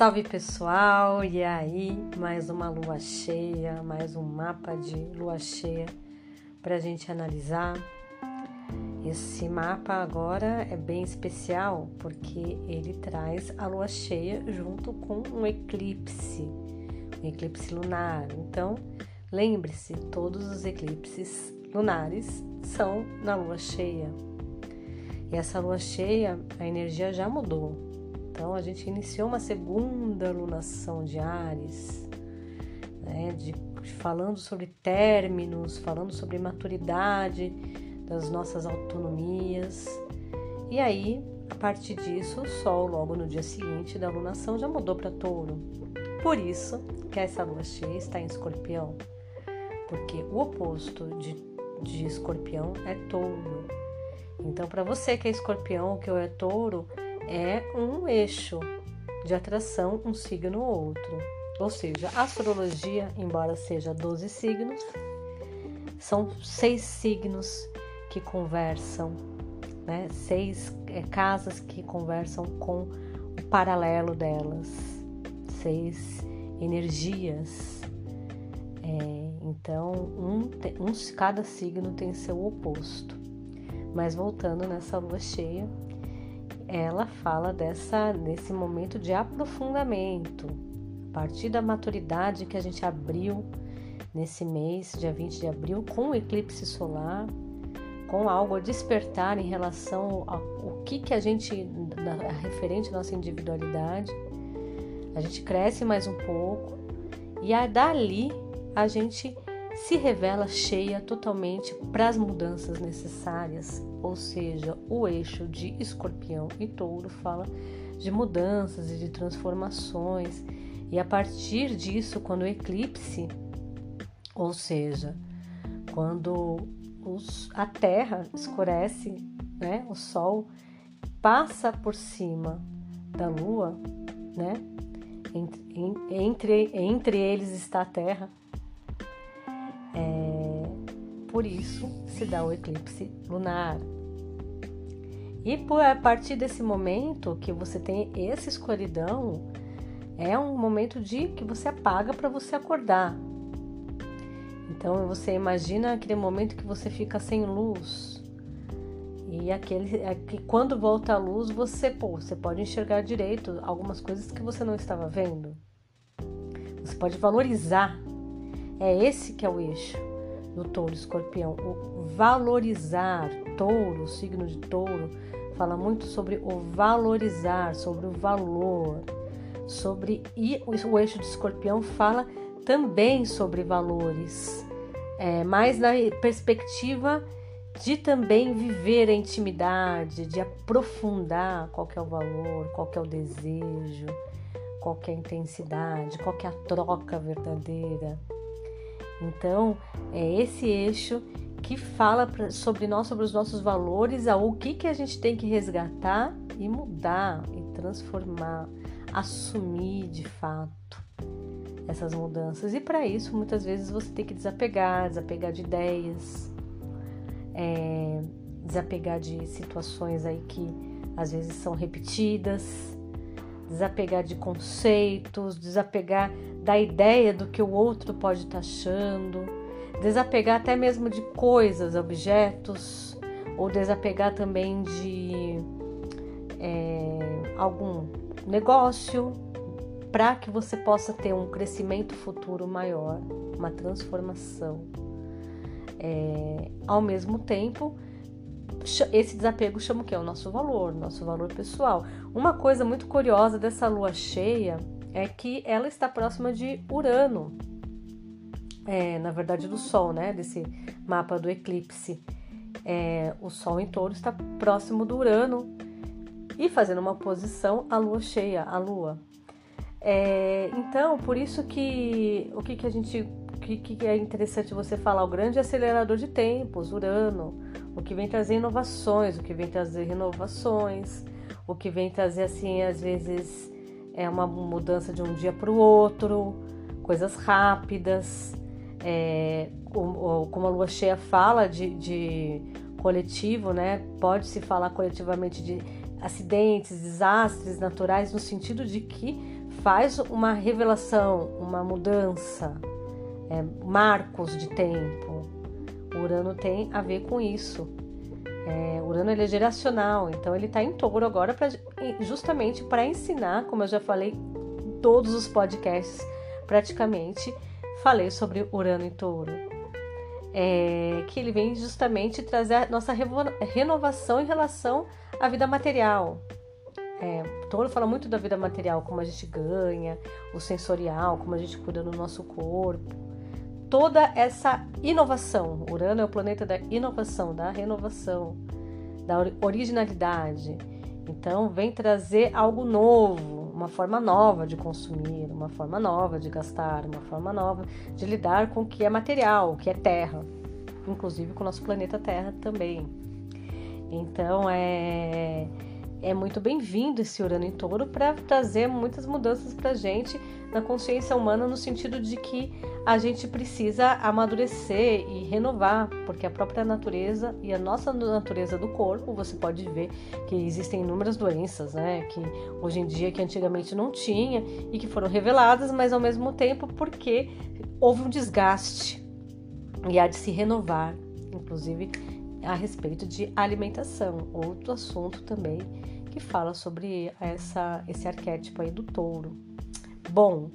Salve pessoal! E aí, mais uma lua cheia, mais um mapa de lua cheia para a gente analisar. Esse mapa agora é bem especial porque ele traz a lua cheia junto com um eclipse, um eclipse lunar. Então, lembre-se, todos os eclipses lunares são na lua cheia. E essa lua cheia, a energia já mudou então a gente iniciou uma segunda lunação de Ares, né, de, falando sobre términos, falando sobre maturidade das nossas autonomias. E aí, a partir disso, o Sol, logo no dia seguinte da lunação, já mudou para Touro. Por isso que essa lua cheia está em Escorpião, porque o oposto de, de Escorpião é Touro. Então, para você que é Escorpião que é Touro, é um eixo de atração, um signo ou outro. Ou seja, a astrologia, embora seja 12 signos, são seis signos que conversam, né? seis é, casas que conversam com o paralelo delas, seis energias. É, então, um, um, cada signo tem seu oposto. Mas voltando nessa lua cheia, ela fala dessa nesse momento de aprofundamento, a partir da maturidade que a gente abriu nesse mês, dia 20 de abril, com o eclipse solar, com algo a despertar em relação ao que que a gente a referente à nossa individualidade. A gente cresce mais um pouco e a dali a gente se revela cheia totalmente para as mudanças necessárias, ou seja, o eixo de escorpião e touro fala de mudanças e de transformações, e a partir disso, quando o eclipse, ou seja, quando os, a Terra escurece, né, o Sol passa por cima da Lua, né, entre, entre, entre eles está a Terra por isso se dá o eclipse lunar. E por, a partir desse momento que você tem essa escuridão, é um momento de que você apaga para você acordar. Então você imagina aquele momento que você fica sem luz. E aquele é que quando volta a luz, você, pô, você pode enxergar direito algumas coisas que você não estava vendo. Você pode valorizar é esse que é o eixo do touro escorpião, o valorizar. Touro, o signo de touro, fala muito sobre o valorizar, sobre o valor, sobre e o eixo de escorpião fala também sobre valores, é, mas na perspectiva de também viver a intimidade, de aprofundar qual é o valor, qual é o desejo, qual é a intensidade, qual é a troca verdadeira. Então, é esse eixo que fala sobre nós, sobre os nossos valores, o que, que a gente tem que resgatar e mudar e transformar, assumir de fato essas mudanças. E para isso, muitas vezes você tem que desapegar, desapegar de ideias, é, desapegar de situações aí que às vezes são repetidas, desapegar de conceitos, desapegar da ideia do que o outro pode estar tá achando, desapegar até mesmo de coisas, objetos, ou desapegar também de é, algum negócio para que você possa ter um crescimento futuro maior, uma transformação. É, ao mesmo tempo, esse desapego chama o que? O nosso valor, nosso valor pessoal. Uma coisa muito curiosa dessa lua cheia é que ela está próxima de Urano, é, na verdade do Sol, né? Desse mapa do eclipse. É, o Sol em touro está próximo do Urano e fazendo uma oposição à lua cheia, à lua. É, então, por isso que o que, que a gente. O que, que é interessante você falar? O grande acelerador de tempos, Urano, o que vem trazer inovações, o que vem trazer renovações, o que vem trazer, assim, às vezes é uma mudança de um dia para o outro, coisas rápidas. É, como a lua cheia fala de, de coletivo, né? Pode-se falar coletivamente de acidentes, desastres naturais, no sentido de que faz uma revelação, uma mudança, é, marcos de tempo. Urano tem a ver com isso. É, Urano ele é geracional, então ele está em touro agora pra, justamente para ensinar, como eu já falei todos os podcasts praticamente, falei sobre Urano em touro. É, que ele vem justamente trazer a nossa renovação em relação à vida material. É, touro fala muito da vida material, como a gente ganha, o sensorial, como a gente cuida do nosso corpo. Toda essa inovação. Urano é o planeta da inovação, da renovação, da originalidade. Então, vem trazer algo novo, uma forma nova de consumir, uma forma nova de gastar, uma forma nova de lidar com o que é material, o que é terra, inclusive com o nosso planeta Terra também. Então, é é muito bem-vindo esse Urano em Touro para trazer muitas mudanças para a gente na consciência humana, no sentido de que a gente precisa amadurecer e renovar, porque a própria natureza e a nossa natureza do corpo, você pode ver que existem inúmeras doenças, né? Que hoje em dia, que antigamente não tinha e que foram reveladas, mas ao mesmo tempo porque houve um desgaste e há de se renovar, inclusive a respeito de alimentação, outro assunto também que fala sobre essa, esse arquétipo aí do touro. Bom,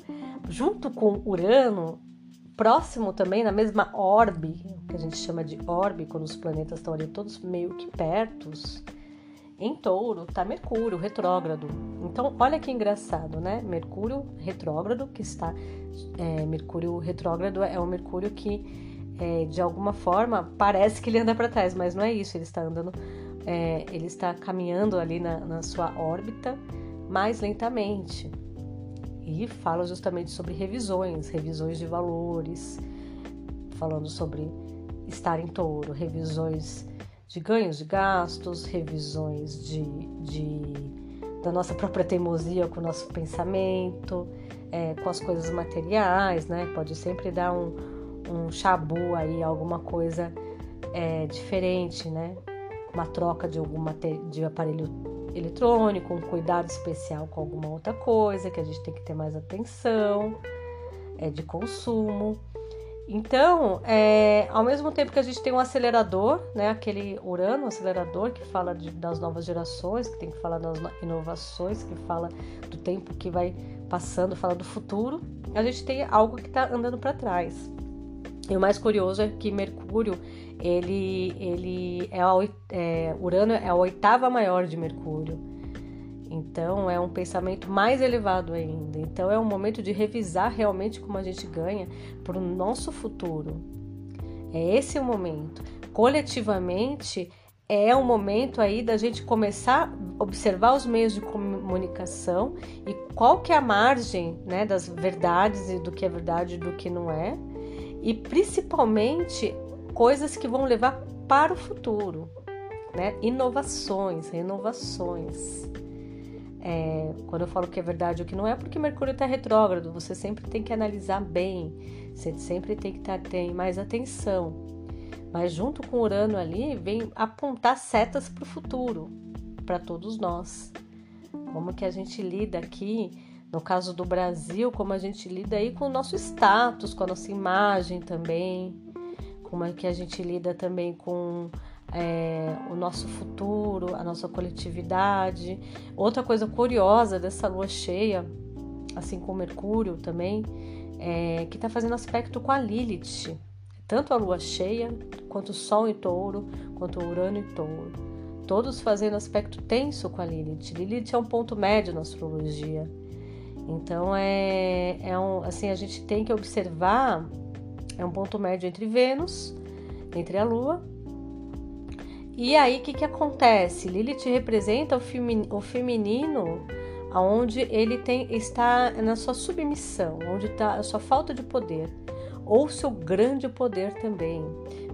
junto com Urano, próximo também, na mesma orbe, que a gente chama de orbe, quando os planetas estão ali todos meio que pertos, em touro está Mercúrio retrógrado. Então, olha que engraçado, né? Mercúrio retrógrado, que está. É, Mercúrio retrógrado é o Mercúrio que, é, de alguma forma, parece que ele anda para trás, mas não é isso, ele está andando é, ele está caminhando ali na, na sua órbita mais lentamente. E fala justamente sobre revisões, revisões de valores, falando sobre estar em touro, revisões de ganhos de gastos, revisões de, de da nossa própria teimosia com o nosso pensamento, é, com as coisas materiais, né? Pode sempre dar um, um chabu aí, alguma coisa é, diferente, né? uma troca de algum de aparelho eletrônico, um cuidado especial com alguma outra coisa que a gente tem que ter mais atenção, é de consumo. Então, é, ao mesmo tempo que a gente tem um acelerador, né, aquele Urano, acelerador que fala de, das novas gerações, que tem que falar das inovações, que fala do tempo que vai passando, fala do futuro, a gente tem algo que está andando para trás. E o mais curioso é que Mercúrio ele, ele é, a, é Urano é a oitava maior de Mercúrio. Então é um pensamento mais elevado ainda. Então é um momento de revisar realmente como a gente ganha para o nosso futuro. É esse o momento. Coletivamente é o momento aí da gente começar a observar os meios de comunicação e qual que é a margem né, das verdades e do que é verdade e do que não é. E principalmente coisas que vão levar para o futuro, né? Inovações, renovações. É, quando eu falo que é verdade ou que não é, porque Mercúrio está retrógrado, você sempre tem que analisar bem, você sempre tem que ter, ter mais atenção. Mas junto com Urano ali, vem apontar setas para o futuro, para todos nós. Como que a gente lida aqui, no caso do Brasil, como a gente lida aí com o nosso status, com a nossa imagem também, como é que a gente lida também com é, o nosso futuro, a nossa coletividade. Outra coisa curiosa dessa lua cheia, assim como Mercúrio também, é que está fazendo aspecto com a Lilith. Tanto a lua cheia, quanto o Sol em touro, quanto o Urano em touro. Todos fazendo aspecto tenso com a Lilith. Lilith é um ponto médio na astrologia. Então é, é um, assim, a gente tem que observar é um ponto médio entre Vênus, entre a Lua. E aí, o que, que acontece? Lilith representa o, feminino onde ele tem, está na sua submissão, onde está a sua falta de poder, ou seu grande poder também.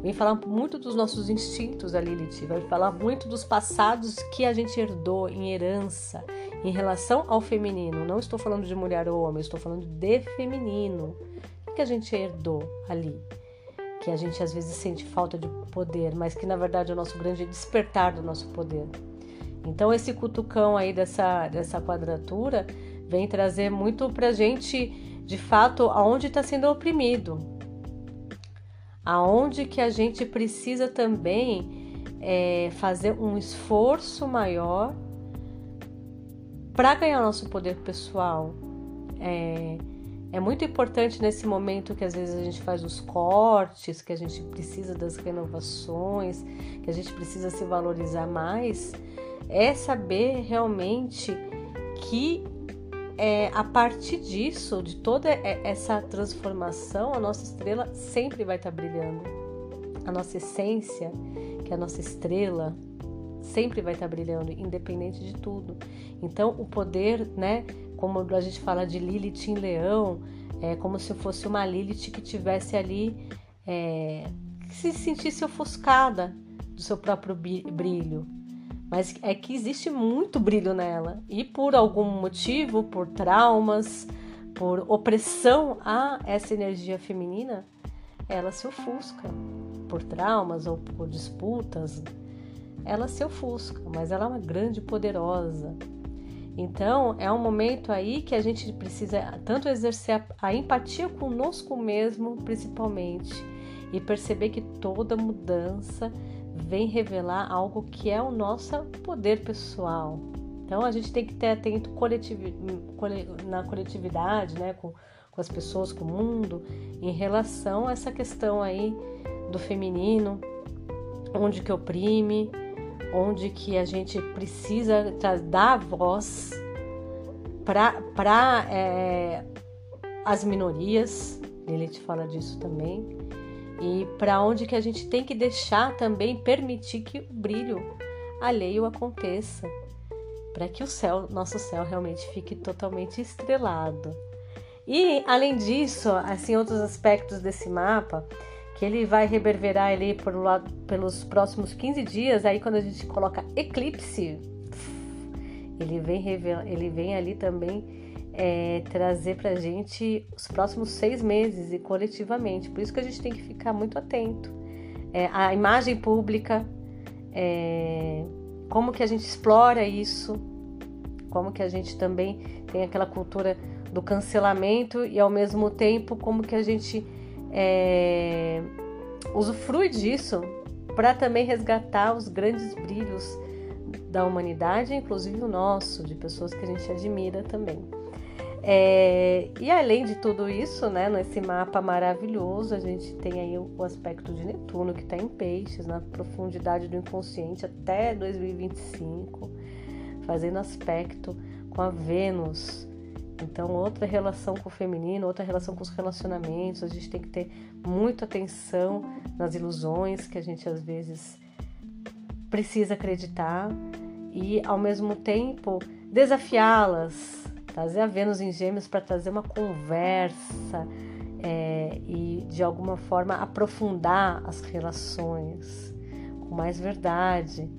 Vem falar muito dos nossos instintos, a Lilith, vai falar muito dos passados que a gente herdou em herança em relação ao feminino. Não estou falando de mulher ou homem, estou falando de feminino que a gente herdou ali? Que a gente às vezes sente falta de poder, mas que na verdade é o nosso grande despertar do nosso poder. Então esse cutucão aí dessa, dessa quadratura vem trazer muito pra gente, de fato, aonde está sendo oprimido, aonde que a gente precisa também é, fazer um esforço maior para ganhar nosso poder pessoal. É, é muito importante nesse momento que às vezes a gente faz os cortes, que a gente precisa das renovações, que a gente precisa se valorizar mais, é saber realmente que é, a partir disso, de toda essa transformação, a nossa estrela sempre vai estar brilhando. A nossa essência, que é a nossa estrela, sempre vai estar brilhando, independente de tudo. Então, o poder, né, como a gente fala de Lilith em leão, é como se fosse uma Lilith que tivesse ali, é, que se sentisse ofuscada do seu próprio brilho. Mas é que existe muito brilho nela e por algum motivo, por traumas, por opressão a essa energia feminina, ela se ofusca. Por traumas ou por disputas, ela se ofusca, mas ela é uma grande poderosa. Então, é um momento aí que a gente precisa tanto exercer a, empatia conosco mesmo, principalmente, e perceber que toda mudança vem revelar algo que é o nosso poder pessoal. Então, a gente tem que ter atento coletivi na coletividade, né, com, com as pessoas, com o mundo, em relação a essa questão aí do feminino, onde que oprime, onde que a gente precisa dar voz para é, as minorias, ele te fala disso também, e para onde que a gente tem que deixar também permitir que o brilho alheio aconteça, para que o céu, nosso céu realmente fique totalmente estrelado. E além disso, assim outros aspectos desse mapa, que ele vai reverberar ali por pelos próximos 15 dias. Aí quando a gente coloca eclipse, ele vem, ele vem ali também é, trazer pra gente os próximos seis meses e coletivamente. Por isso que a gente tem que ficar muito atento. É, a imagem pública, é, como que a gente explora isso, como que a gente também tem aquela cultura do cancelamento e ao mesmo tempo como que a gente é, usufrui disso para também resgatar os grandes brilhos da humanidade, inclusive o nosso, de pessoas que a gente admira também. É, e além de tudo isso, né, nesse mapa maravilhoso, a gente tem aí o aspecto de Netuno que está em peixes, na profundidade do inconsciente até 2025, fazendo aspecto com a Vênus então, outra relação com o feminino, outra relação com os relacionamentos, a gente tem que ter muita atenção nas ilusões que a gente às vezes precisa acreditar e, ao mesmo tempo, desafiá-las, trazer a Vênus em Gêmeos para trazer uma conversa é, e, de alguma forma, aprofundar as relações com mais verdade,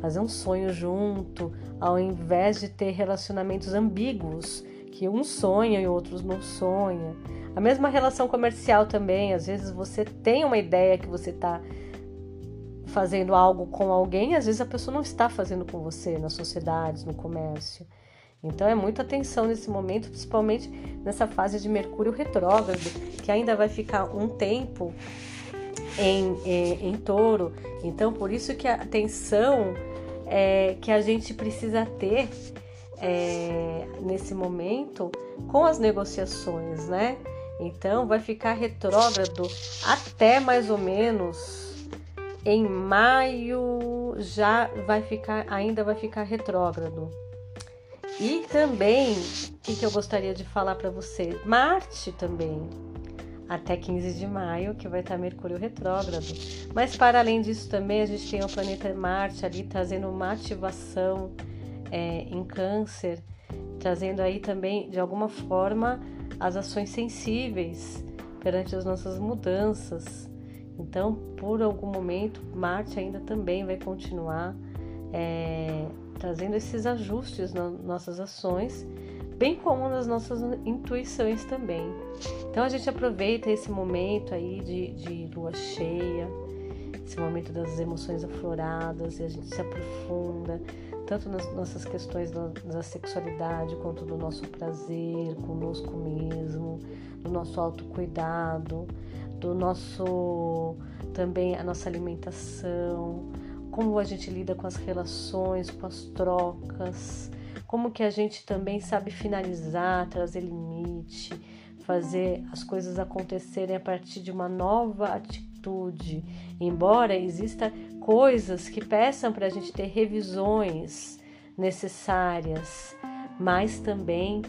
fazer um sonho junto, ao invés de ter relacionamentos ambíguos que um sonha e outros não sonha. A mesma relação comercial também, às vezes você tem uma ideia que você está fazendo algo com alguém, às vezes a pessoa não está fazendo com você nas sociedades, no comércio. Então é muita atenção nesse momento, principalmente nessa fase de Mercúrio retrógrado, que ainda vai ficar um tempo em, em, em touro. Então por isso que a atenção é, que a gente precisa ter é, nesse momento com as negociações, né? Então vai ficar retrógrado até mais ou menos em maio já vai ficar, ainda vai ficar retrógrado. E também, o que, que eu gostaria de falar para você? Marte também, até 15 de maio, que vai estar Mercúrio retrógrado. Mas para além disso também, a gente tem o planeta Marte ali trazendo uma ativação é, em câncer, trazendo aí também, de alguma forma, as ações sensíveis perante as nossas mudanças. Então, por algum momento, Marte ainda também vai continuar é, trazendo esses ajustes nas nossas ações, bem como nas nossas intuições também. Então, a gente aproveita esse momento aí de, de lua cheia esse momento das emoções afloradas e a gente se aprofunda tanto nas nossas questões da, da sexualidade quanto do nosso prazer conosco mesmo, do nosso autocuidado, do nosso também a nossa alimentação, como a gente lida com as relações, com as trocas, como que a gente também sabe finalizar, trazer limite, fazer as coisas acontecerem a partir de uma nova atitude. Embora exista coisas que peçam para a gente ter revisões necessárias, mas também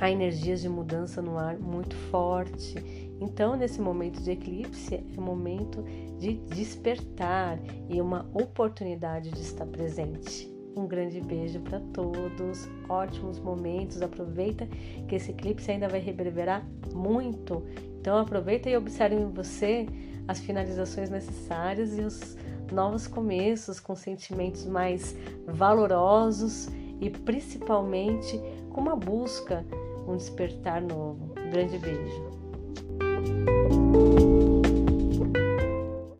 há energias de mudança no ar muito forte. Então, nesse momento de eclipse, é momento de despertar e uma oportunidade de estar presente. Um grande beijo para todos, ótimos momentos. Aproveita que esse eclipse ainda vai reverberar muito. Então aproveita e observe em você as finalizações necessárias e os novos começos com sentimentos mais valorosos e principalmente com uma busca, um despertar novo. Um grande beijo.